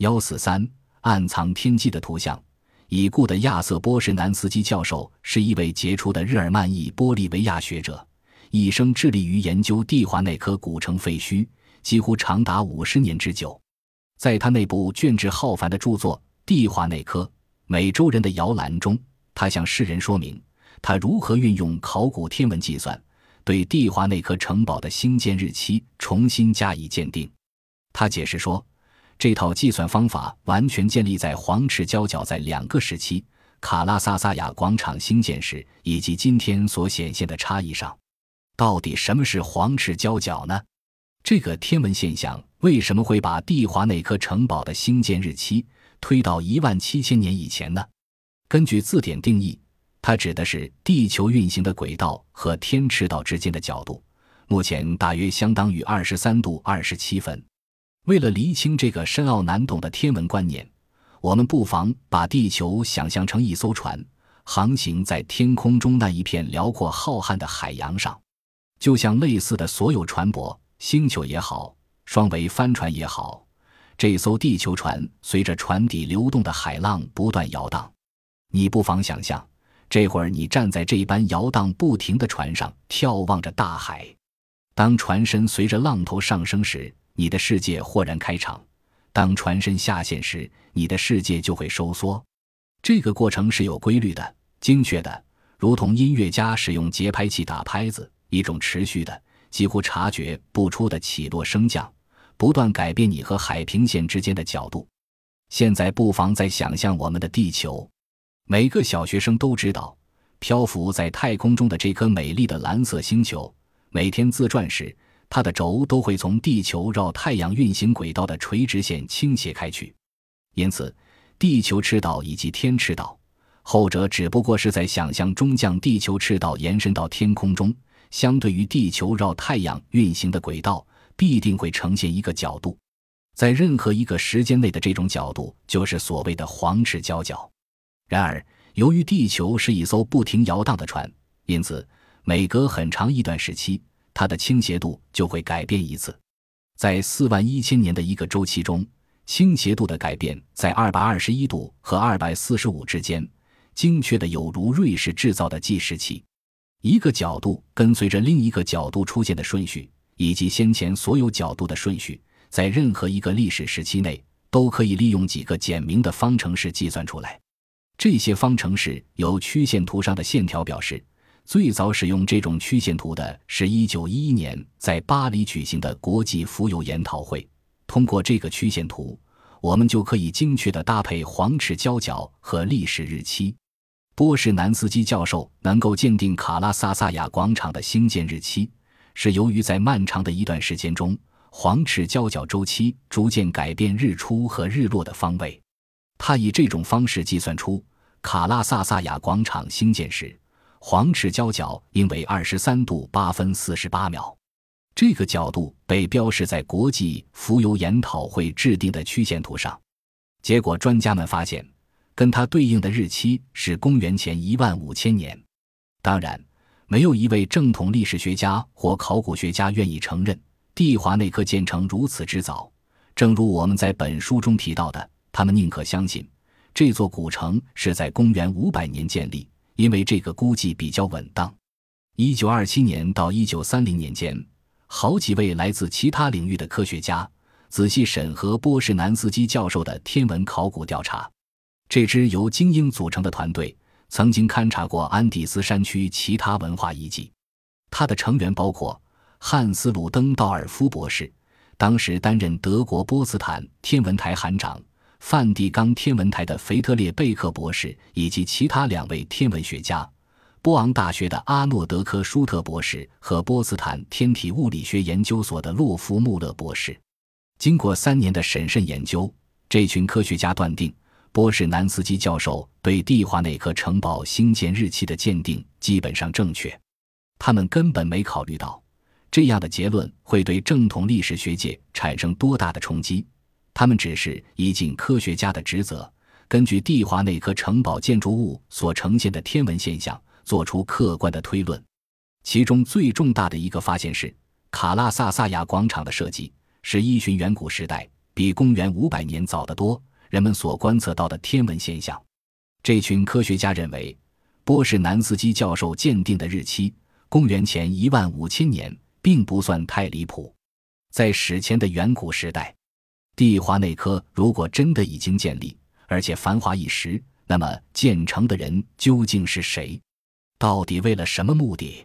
幺四三暗藏天机的图像。已故的亚瑟·波什南斯基教授是一位杰出的日耳曼裔玻利维亚学者，一生致力于研究蒂华内科古城废墟，几乎长达五十年之久。在他那部卷帙浩繁的著作《蒂华内科：美洲人的摇篮》中，他向世人说明他如何运用考古天文计算，对蒂华内科城堡的兴建日期重新加以鉴定。他解释说。这套计算方法完全建立在黄赤交角在两个时期卡拉萨萨亚广场兴建时以及今天所显现的差异上。到底什么是黄赤交角呢？这个天文现象为什么会把蒂华内科城堡的兴建日期推到一万七千年以前呢？根据字典定义，它指的是地球运行的轨道和天赤道之间的角度，目前大约相当于二十三度二十七分。为了厘清这个深奥难懂的天文观念，我们不妨把地球想象成一艘船，航行在天空中那一片辽阔浩瀚的海洋上。就像类似的所有船舶、星球也好，双桅帆船也好，这艘地球船随着船底流动的海浪不断摇荡。你不妨想象，这会儿你站在这般摇荡不停的船上，眺望着大海。当船身随着浪头上升时，你的世界豁然开场，当船身下陷时，你的世界就会收缩。这个过程是有规律的、精确的，如同音乐家使用节拍器打拍子，一种持续的、几乎察觉不出的起落升降，不断改变你和海平线之间的角度。现在不妨再想象我们的地球，每个小学生都知道，漂浮在太空中的这颗美丽的蓝色星球，每天自转时。它的轴都会从地球绕太阳运行轨道的垂直线倾斜开去，因此，地球赤道以及天赤道，后者只不过是在想象中将地球赤道延伸到天空中，相对于地球绕太阳运行的轨道，必定会呈现一个角度，在任何一个时间内的这种角度就是所谓的黄赤交角。然而，由于地球是一艘不停摇荡的船，因此每隔很长一段时期。它的倾斜度就会改变一次，在四万一千年的一个周期中，倾斜度的改变在二百二十一度和二百四十五之间，精确的有如瑞士制造的计时器。一个角度跟随着另一个角度出现的顺序，以及先前所有角度的顺序，在任何一个历史时期内，都可以利用几个简明的方程式计算出来。这些方程式由曲线图上的线条表示。最早使用这种曲线图的是一九一一年在巴黎举行的国际浮游研讨会。通过这个曲线图，我们就可以精确地搭配黄赤交角和历史日期。波什南斯基教授能够鉴定卡拉萨萨亚广场的兴建日期，是由于在漫长的一段时间中，黄赤交角周期逐渐改变日出和日落的方位。他以这种方式计算出卡拉萨萨亚广场兴建时。黄赤交角应为二十三度八分四十八秒，这个角度被标示在国际浮游研讨会制定的曲线图上。结果，专家们发现，跟它对应的日期是公元前一万五千年。当然，没有一位正统历史学家或考古学家愿意承认蒂华内克建成如此之早。正如我们在本书中提到的，他们宁可相信这座古城是在公元五百年建立。因为这个估计比较稳当。一九二七年到一九三零年间，好几位来自其他领域的科学家仔细审核波什南斯基教授的天文考古调查。这支由精英组成的团队曾经勘察过安第斯山区其他文化遗迹。他的成员包括汉斯·鲁登道尔夫博士，当时担任德国波茨坦天文台函长。梵蒂冈天文台的腓特烈贝克博士以及其他两位天文学家，波昂大学的阿诺德科舒特博士和波茨坦天体物理学研究所的洛夫穆勒博士，经过三年的审慎研究，这群科学家断定，波士南斯基教授对蒂华内克城堡兴建日期的鉴定基本上正确。他们根本没考虑到，这样的结论会对正统历史学界产生多大的冲击。他们只是依尽科学家的职责，根据蒂华内科城堡建筑物所呈现的天文现象，做出客观的推论。其中最重大的一个发现是，卡拉萨萨亚广场的设计是依循远古时代比公元五百年早得多。人们所观测到的天文现象，这群科学家认为，波士南斯基教授鉴定的日期——公元前一万五千年，并不算太离谱。在史前的远古时代，帝华内科如果真的已经建立，而且繁华一时，那么建成的人究竟是谁？到底为了什么目的？